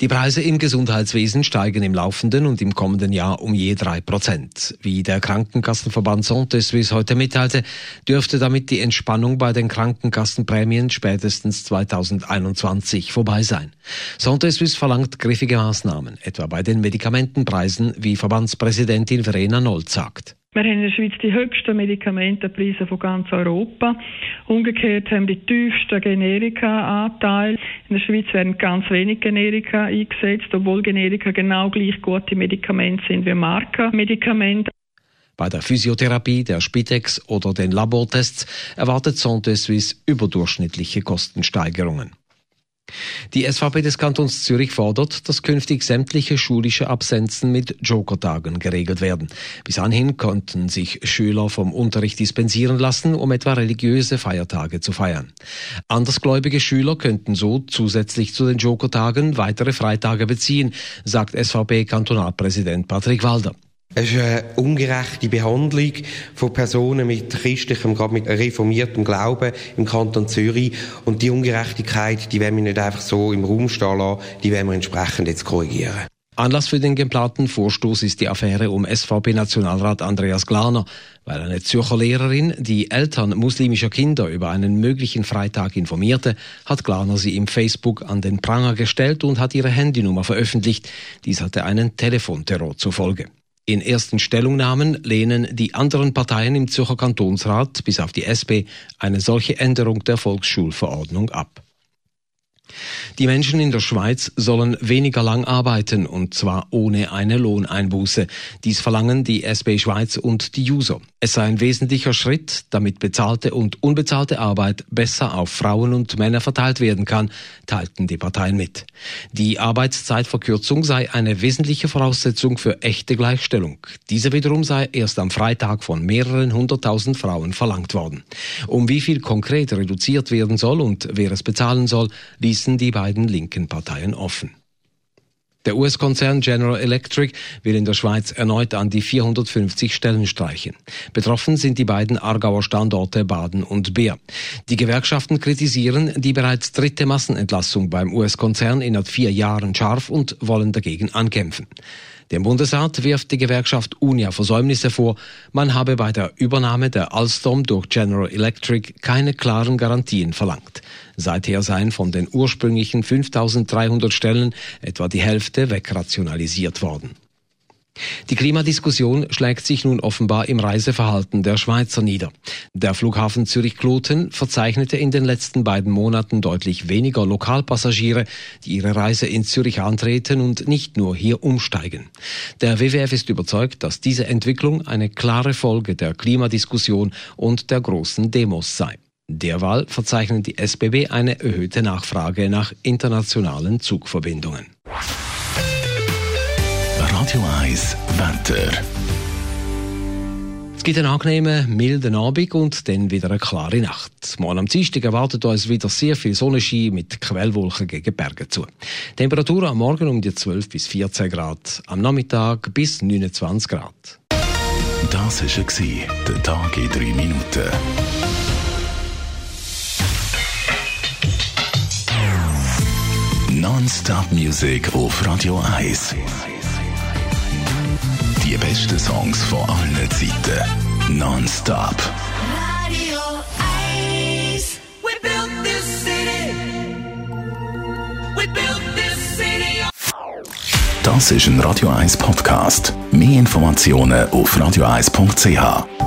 Die Preise im Gesundheitswesen steigen im laufenden und im kommenden Jahr um je drei Prozent. Wie der Krankenkassenverband Santé Suisse heute mitteilte, dürfte damit die Entspannung bei den Krankenkassenprämien spätestens 2021 vorbei sein. Santé Suisse verlangt griffige Maßnahmen, etwa bei den Medikamentenpreisen, wie Verbandspräsidentin Verena Nold sagt. Wir haben in der Schweiz die höchsten Medikamentenpreise von ganz Europa. Umgekehrt haben die tiefsten Generika-Anteile. In der Schweiz werden ganz wenig Generika eingesetzt, obwohl Generika genau gleich gute Medikamente sind wie Markenmedikamente. Bei der Physiotherapie, der Spitex oder den Labortests erwartet Santé Suisse überdurchschnittliche Kostensteigerungen. Die SVP des Kantons Zürich fordert, dass künftig sämtliche schulische Absenzen mit Jokertagen geregelt werden. Bis anhin konnten sich Schüler vom Unterricht dispensieren lassen, um etwa religiöse Feiertage zu feiern. Andersgläubige Schüler könnten so zusätzlich zu den Jokertagen weitere Freitage beziehen, sagt SVP-Kantonalpräsident Patrick Walder. Es ist eine ungerechte Behandlung von Personen mit christlichem, gerade mit reformiertem Glauben im Kanton Zürich. Und die Ungerechtigkeit, die werden wir nicht einfach so im Raum stehen lassen, die werden wir entsprechend jetzt korrigieren. Anlass für den geplanten Vorstoß ist die Affäre um SVP-Nationalrat Andreas Glaner, weil eine Zürcher Lehrerin die Eltern muslimischer Kinder über einen möglichen Freitag informierte, hat Glaner sie im Facebook an den Pranger gestellt und hat ihre Handynummer veröffentlicht. Dies hatte einen Telefonterror zur Folge. In ersten Stellungnahmen lehnen die anderen Parteien im Zürcher Kantonsrat bis auf die SP eine solche Änderung der Volksschulverordnung ab. Die Menschen in der Schweiz sollen weniger lang arbeiten und zwar ohne eine Lohneinbuße. Dies verlangen die SB Schweiz und die User. Es sei ein wesentlicher Schritt, damit bezahlte und unbezahlte Arbeit besser auf Frauen und Männer verteilt werden kann, teilten die Parteien mit. Die Arbeitszeitverkürzung sei eine wesentliche Voraussetzung für echte Gleichstellung. Diese wiederum sei erst am Freitag von mehreren hunderttausend Frauen verlangt worden. Um wie viel konkret reduziert werden soll und wer es bezahlen soll, ließen die beiden linken Parteien offen. Der US-Konzern General Electric will in der Schweiz erneut an die 450 Stellen streichen. Betroffen sind die beiden Aargauer Standorte Baden und Beer. Die Gewerkschaften kritisieren die bereits dritte Massenentlassung beim US-Konzern innerhalb vier Jahren scharf und wollen dagegen ankämpfen. Dem Bundesrat wirft die Gewerkschaft Unia Versäumnisse vor. Man habe bei der Übernahme der Alstom durch General Electric keine klaren Garantien verlangt. Seither seien von den ursprünglichen 5300 Stellen etwa die Hälfte wegrationalisiert worden. Die Klimadiskussion schlägt sich nun offenbar im Reiseverhalten der Schweizer nieder. Der Flughafen Zürich-Kloten verzeichnete in den letzten beiden Monaten deutlich weniger Lokalpassagiere, die ihre Reise in Zürich antreten und nicht nur hier umsteigen. Der WWF ist überzeugt, dass diese Entwicklung eine klare Folge der Klimadiskussion und der großen Demos sei. Derweil verzeichnen die SBB eine erhöhte Nachfrage nach internationalen Zugverbindungen. Radio 1 Wetter. Es gibt einen angenehmen, milden Abend und dann wieder eine klare Nacht. Morgen am Dienstag erwartet uns wieder sehr viel Sonnenschein mit Quellwolken gegen Berge zu. Temperatur am Morgen um die 12 bis 14 Grad, am Nachmittag bis 29 Grad. Das war der Tag in drei Minuten. Non-Stop Music auf Radio 1. Die besten Songs von allen Zeiten. Non-Stop. Radio 1. We built this city. We built this city. Das ist ein Radio 1 Podcast. Mehr Informationen auf radio1.ch.